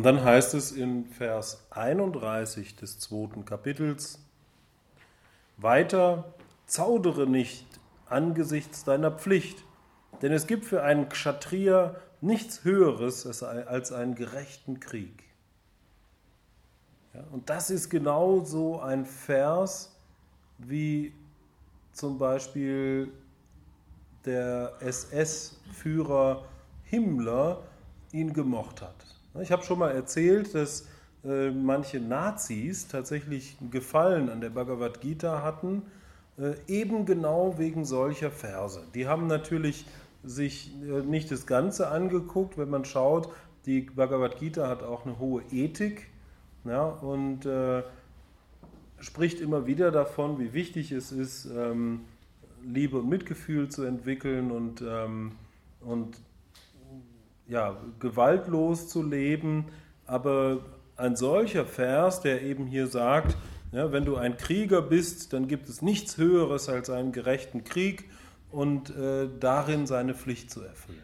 Und dann heißt es in Vers 31 des zweiten Kapitels, weiter, zaudere nicht angesichts deiner Pflicht, denn es gibt für einen Kshatriya nichts Höheres als einen gerechten Krieg. Ja, und das ist genau so ein Vers, wie zum Beispiel der SS-Führer Himmler ihn gemocht hat. Ich habe schon mal erzählt, dass äh, manche Nazis tatsächlich Gefallen an der Bhagavad Gita hatten, äh, eben genau wegen solcher Verse. Die haben natürlich sich äh, nicht das Ganze angeguckt, wenn man schaut, die Bhagavad Gita hat auch eine hohe Ethik ja, und spricht immer wieder davon, wie wichtig es ist, ähm, Liebe und Mitgefühl zu entwickeln und, ähm, und ja, gewaltlos zu leben. Aber ein solcher Vers, der eben hier sagt, ja, wenn du ein Krieger bist, dann gibt es nichts Höheres als einen gerechten Krieg und äh, darin seine Pflicht zu erfüllen.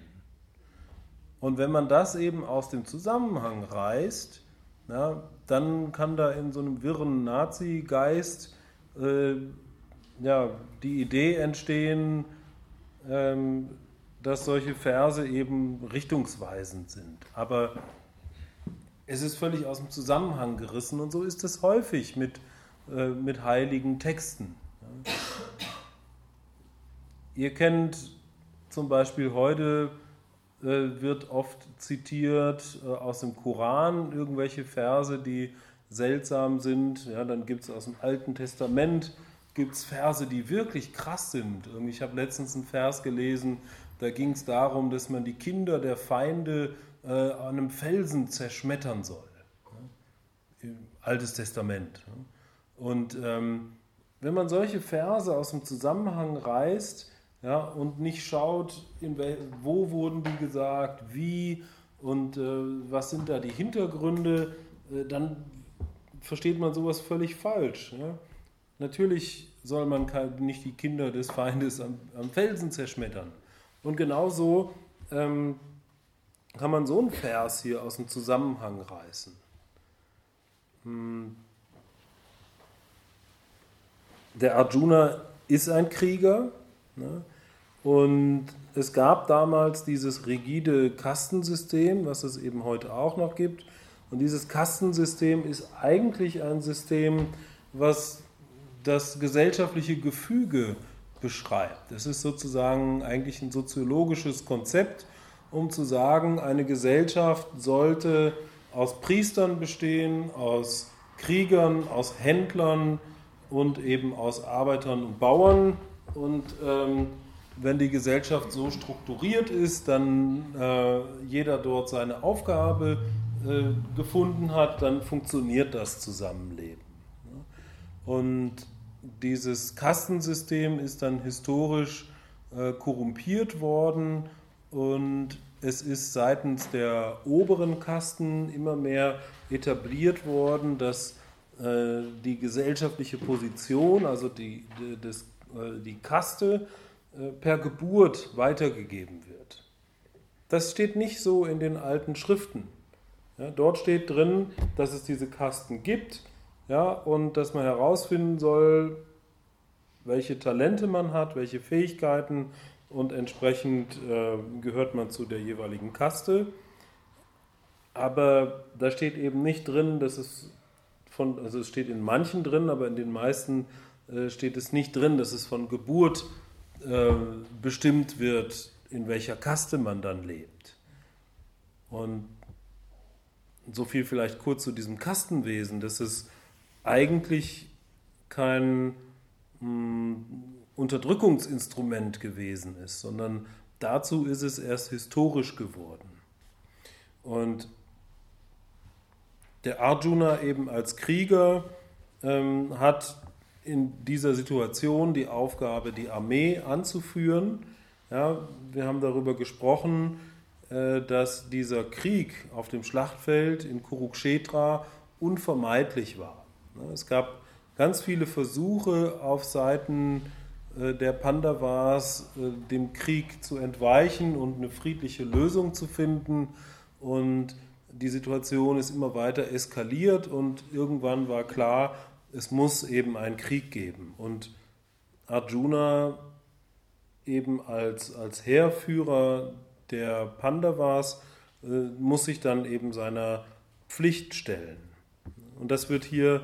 Und wenn man das eben aus dem Zusammenhang reißt, ja, dann kann da in so einem wirren Nazi-Geist äh, ja, die Idee entstehen, ähm, dass solche Verse eben richtungsweisend sind. Aber es ist völlig aus dem Zusammenhang gerissen und so ist es häufig mit, äh, mit heiligen Texten. Ihr kennt zum Beispiel heute äh, wird oft zitiert äh, aus dem Koran irgendwelche Verse, die seltsam sind. Ja, dann gibt es aus dem Alten Testament gibt's Verse, die wirklich krass sind. Ich habe letztens einen Vers gelesen, da ging es darum, dass man die Kinder der Feinde äh, an einem Felsen zerschmettern soll. Ja, Altes Testament. Und ähm, wenn man solche Verse aus dem Zusammenhang reißt, ja, und nicht schaut, wo wurden die gesagt, wie und äh, was sind da die Hintergründe, äh, dann versteht man sowas völlig falsch. Ja? Natürlich soll man nicht die Kinder des Feindes am, am Felsen zerschmettern. Und genauso ähm, kann man so einen Vers hier aus dem Zusammenhang reißen. Hm. Der Arjuna ist ein Krieger. Ne? Und es gab damals dieses rigide Kastensystem, was es eben heute auch noch gibt. Und dieses Kastensystem ist eigentlich ein System, was das gesellschaftliche Gefüge beschreibt. Es ist sozusagen eigentlich ein soziologisches Konzept, um zu sagen, eine Gesellschaft sollte aus Priestern bestehen, aus Kriegern, aus Händlern und eben aus Arbeitern und Bauern. Und ähm, wenn die Gesellschaft so strukturiert ist, dann äh, jeder dort seine Aufgabe äh, gefunden hat, dann funktioniert das Zusammenleben. Und dieses Kastensystem ist dann historisch äh, korrumpiert worden und es ist seitens der oberen Kasten immer mehr etabliert worden, dass äh, die gesellschaftliche Position, also die, die, das, äh, die Kaste, äh, per Geburt weitergegeben wird. Das steht nicht so in den alten Schriften. Ja, dort steht drin, dass es diese Kasten gibt ja, und dass man herausfinden soll, welche Talente man hat, welche Fähigkeiten und entsprechend äh, gehört man zu der jeweiligen Kaste. Aber da steht eben nicht drin, dass es von, also es steht in manchen drin, aber in den meisten äh, steht es nicht drin, dass es von Geburt äh, bestimmt wird, in welcher Kaste man dann lebt. Und so viel vielleicht kurz zu diesem Kastenwesen, dass es eigentlich kein mh, hm, Unterdrückungsinstrument gewesen ist, sondern dazu ist es erst historisch geworden. Und der Arjuna eben als Krieger ähm, hat in dieser Situation die Aufgabe, die Armee anzuführen. Ja, wir haben darüber gesprochen, äh, dass dieser Krieg auf dem Schlachtfeld in Kurukshetra unvermeidlich war. Es gab ganz viele Versuche auf Seiten äh, der Pandavas, äh, dem Krieg zu entweichen und eine friedliche Lösung zu finden. Und die Situation ist immer weiter eskaliert und irgendwann war klar, es muss eben einen Krieg geben. Und Arjuna eben als, als Heerführer der Pandavas äh, muss sich dann eben seiner Pflicht stellen. Und das wird hier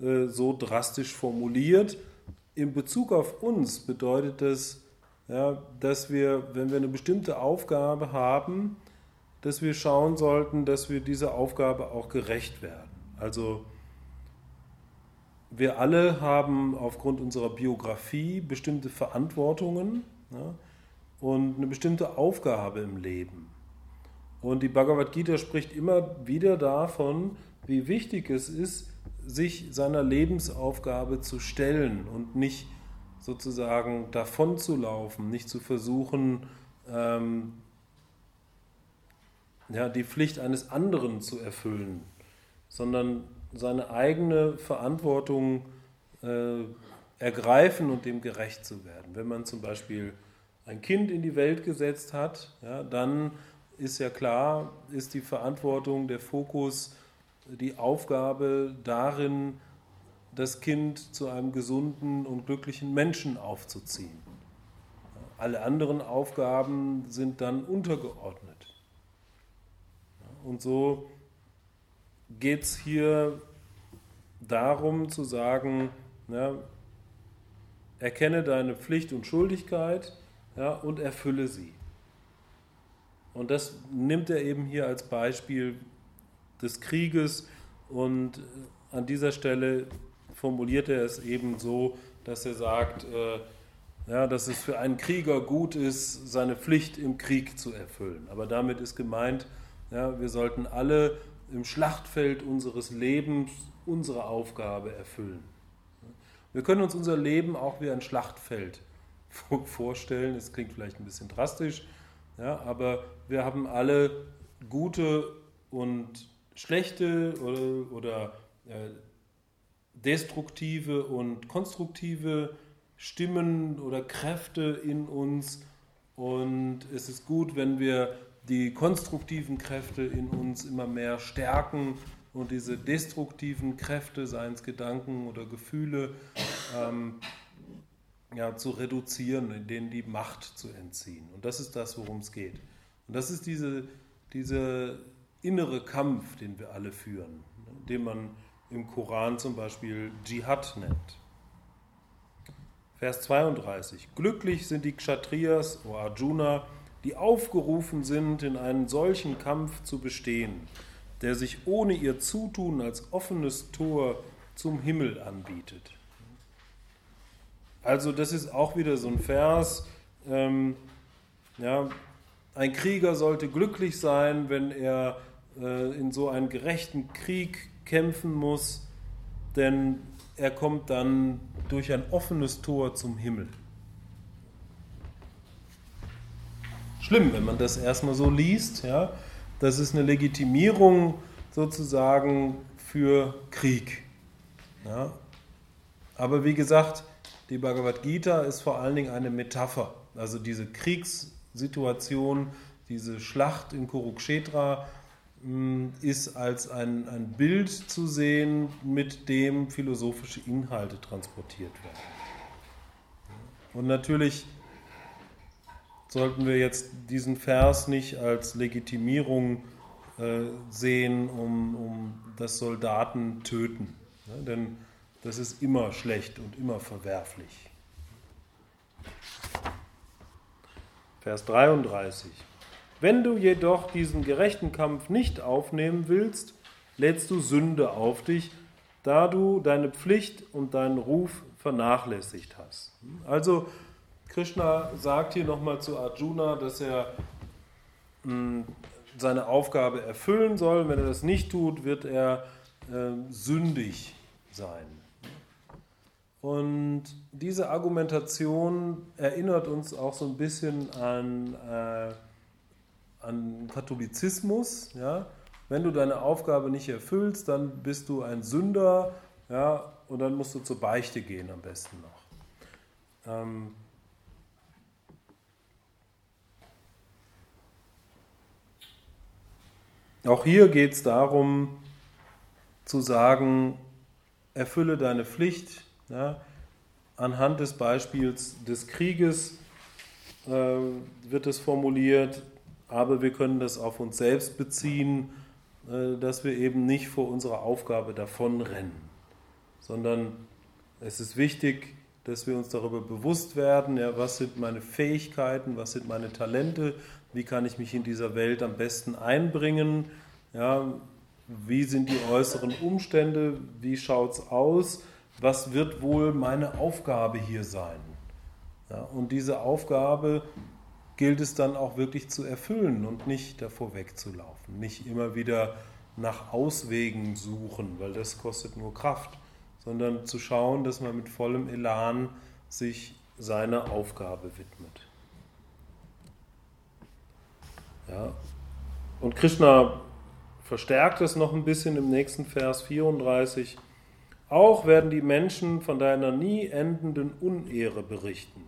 äh, so drastisch formuliert. In Bezug auf uns bedeutet das, ja, dass wir, wenn wir eine bestimmte Aufgabe haben, dass wir schauen sollten, dass wir dieser Aufgabe auch gerecht werden. Also wir alle haben aufgrund unserer Biografie bestimmte Verantwortungen ja, und eine bestimmte Aufgabe im Leben. Und die Bhagavad Gita spricht immer wieder davon, wie wichtig es ist, sich seiner Lebensaufgabe zu stellen und nicht sozusagen davon zu laufen, nicht zu versuchen, ähm, ja, die Pflicht eines anderen zu erfüllen, sondern seine eigene Verantwortung äh, ergreifen und dem gerecht zu werden. Wenn man zum Beispiel ein Kind in die Welt gesetzt hat, ja, dann ist ja klar, ist die Verantwortung, der Fokus, die Aufgabe darin, das Kind zu einem gesunden und glücklichen Menschen aufzuziehen. Alle anderen Aufgaben sind dann untergeordnet. Und so geht es hier darum zu sagen, ja, erkenne deine Pflicht und Schuldigkeit ja, und erfülle sie. Und das nimmt er eben hier als Beispiel des Krieges und an dieser Stelle formuliert er es eben so, dass er sagt, äh, ja, dass es für einen Krieger gut ist, seine Pflicht im Krieg zu erfüllen. Aber damit ist gemeint, ja, wir sollten alle im Schlachtfeld unseres Lebens unsere Aufgabe erfüllen. Wir können uns unser Leben auch wie ein Schlachtfeld vorstellen. Das klingt vielleicht ein bisschen drastisch, ja, aber wir haben alle gute und schlechte oder, oder äh, destruktive und konstruktive Stimmen oder Kräfte in uns. Und es ist gut, wenn wir die konstruktiven Kräfte in uns immer mehr stärken und diese destruktiven Kräfte, seien es Gedanken oder Gefühle, ähm, ja, zu reduzieren, denen die Macht zu entziehen. Und das ist das, worum es geht. Und das ist diese, dieser innere Kampf, den wir alle führen, den man im Koran zum Beispiel Dschihad nennt. Vers 32. Glücklich sind die Kshatriyas, o Arjuna, die aufgerufen sind, in einen solchen Kampf zu bestehen, der sich ohne ihr Zutun als offenes Tor zum Himmel anbietet. Also das ist auch wieder so ein Vers. Ähm, ja, ein Krieger sollte glücklich sein, wenn er äh, in so einen gerechten Krieg kämpfen muss, denn er kommt dann durch ein offenes Tor zum Himmel. schlimm, wenn man das erstmal so liest. Ja? Das ist eine Legitimierung sozusagen für Krieg. Ja? Aber wie gesagt, die Bhagavad Gita ist vor allen Dingen eine Metapher. Also diese Kriegssituation, diese Schlacht in Kurukshetra ist als ein, ein Bild zu sehen, mit dem philosophische Inhalte transportiert werden. Und natürlich sollten wir jetzt diesen Vers nicht als Legitimierung äh, sehen, um, um das Soldaten töten. Ja, denn das ist immer schlecht und immer verwerflich. Vers 33. Wenn du jedoch diesen gerechten Kampf nicht aufnehmen willst, lädst du Sünde auf dich, da du deine Pflicht und deinen Ruf vernachlässigt hast. Also Krishna sagt hier nochmal zu Arjuna, dass er hm, seine Aufgabe erfüllen soll. Wenn er das nicht tut, wird er äh, sündig sein. Und diese Argumentation erinnert uns auch so ein bisschen an, äh, an Katholizismus. Ja? Wenn du deine Aufgabe nicht erfüllst, dann bist du ein Sünder ja? und dann musst du zur Beichte gehen am besten noch. Ähm, Auch hier geht es darum zu sagen, erfülle deine Pflicht. Ja, anhand des Beispiels des Krieges äh, wird es formuliert, aber wir können das auf uns selbst beziehen, äh, dass wir eben nicht vor unserer Aufgabe davonrennen, sondern es ist wichtig, dass wir uns darüber bewusst werden, ja, was sind meine Fähigkeiten, was sind meine Talente, wie kann ich mich in dieser Welt am besten einbringen, ja, wie sind die äußeren Umstände, wie schaut es aus, was wird wohl meine Aufgabe hier sein. Ja, und diese Aufgabe gilt es dann auch wirklich zu erfüllen und nicht davor wegzulaufen, nicht immer wieder nach Auswegen suchen, weil das kostet nur Kraft, sondern zu schauen, dass man mit vollem Elan sich seiner Aufgabe widmet. Ja. Und Krishna verstärkt es noch ein bisschen im nächsten Vers 34. Auch werden die Menschen von deiner nie endenden Unehre berichten.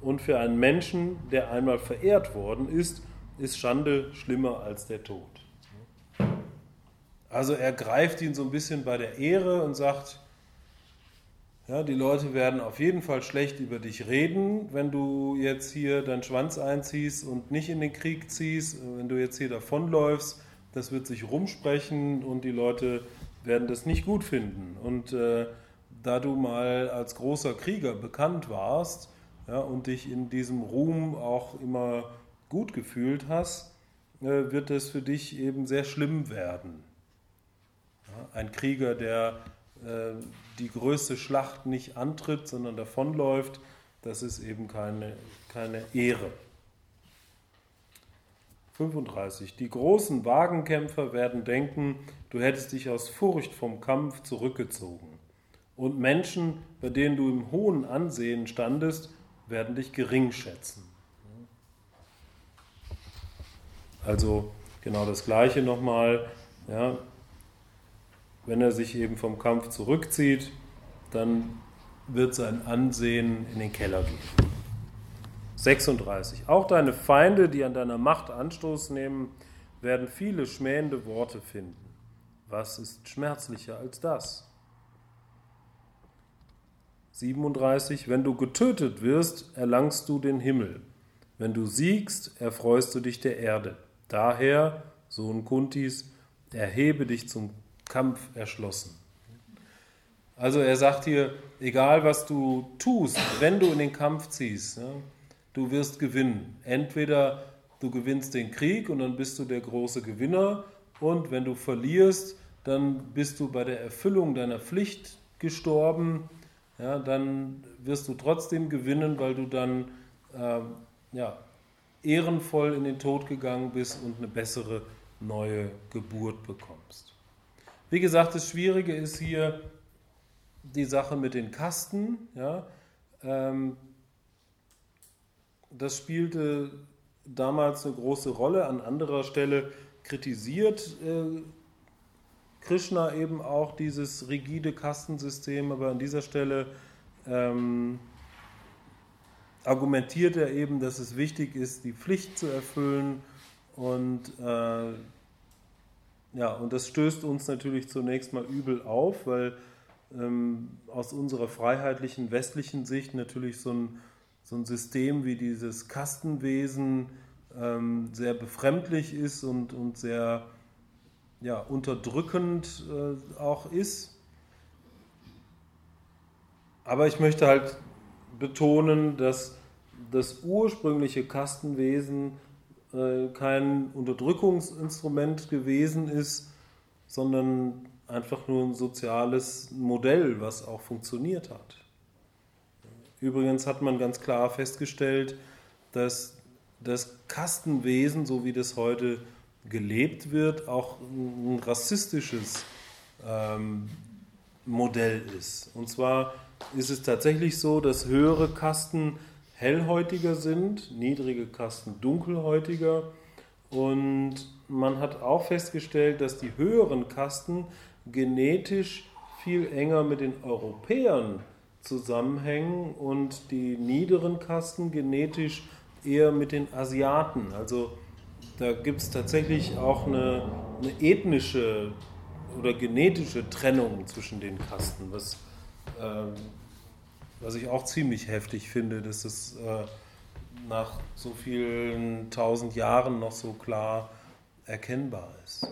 Und für einen Menschen, der einmal verehrt worden ist, ist Schande schlimmer als der Tod. Also er greift ihn so ein bisschen bei der Ehre und sagt, ja, die Leute werden auf jeden Fall schlecht über dich reden, wenn du jetzt hier deinen Schwanz einziehst und nicht in den Krieg ziehst, wenn du jetzt hier davonläufst, das wird sich rumsprechen und die Leute werden das nicht gut finden. Und äh, da du mal als großer Krieger bekannt warst ja, und dich in diesem Ruhm auch immer gut gefühlt hast, äh, wird es für dich eben sehr schlimm werden. Ja, ein Krieger, der äh, die größte Schlacht nicht antritt, sondern davonläuft, das ist eben keine, keine Ehre. 35. Die großen Wagenkämpfer werden denken, du hättest dich aus Furcht vom Kampf zurückgezogen. Und Menschen, bei denen du im hohen Ansehen standest, werden dich gering schätzen. Also genau das Gleiche nochmal. Ja, wenn er sich eben vom Kampf zurückzieht, dann wird sein Ansehen in den Keller gehen. 36. Auch deine Feinde, die an deiner Macht Anstoß nehmen, werden viele schmähende Worte finden. Was ist schmerzlicher als das? 37. Wenn du getötet wirst, erlangst du den Himmel. Wenn du siegst, erfreust du dich der Erde. Daher, Sohn Kuntis, erhebe dich zum Kampf erschlossen. Also er sagt hier, egal was du tust, wenn du in den Kampf ziehst, du wirst gewinnen. Entweder du gewinnst den Krieg und dann bist du der große Gewinner und wenn du verlierst, dann bist du bei der Erfüllung deiner Pflicht gestorben, ja, dann wirst du trotzdem gewinnen, weil du dann äh, ja, ehrenvoll in den Tod gegangen bist und eine bessere neue Geburt bekommst. Wie gesagt, das Schwierige ist hier die Sache mit den Kasten. Ja, ähm, das spielte damals eine große Rolle. An anderer Stelle kritisiert äh, Krishna eben auch dieses rigide Kastensystem, aber an dieser Stelle ähm, argumentiert er eben, dass es wichtig ist, die Pflicht zu erfüllen und äh, ja, und das stößt uns natürlich zunächst mal übel auf, weil ähm, aus unserer freiheitlichen westlichen Sicht natürlich so ein so ein System wie dieses Kastenwesen ähm, sehr befremdlich ist und, und sehr ja, unterdrückend äh, auch ist. Aber ich möchte halt betonen, dass das ursprüngliche Kastenwesen äh, kein Unterdrückungsinstrument gewesen ist, sondern einfach nur ein soziales Modell, was auch funktioniert hat. Übrigens hat man ganz klar festgestellt, dass das Kastenwesen, so wie das heute gelebt wird, auch ein rassistisches ähm, Modell ist. Und zwar ist es tatsächlich so, dass höhere Kasten hellhäutiger sind, niedrige Kasten dunkelhäutiger. Und man hat auch festgestellt, dass die höheren Kasten genetisch viel enger mit den Europäern zusammenhängen und die niederen Kasten genetisch eher mit den Asiaten. Also da gibt es tatsächlich auch eine, eine, ethnische oder genetische Trennung zwischen den Kasten, was, äh, was ich auch ziemlich heftig finde, dass es äh, nach so vielen tausend Jahren noch so klar erkennbar ist.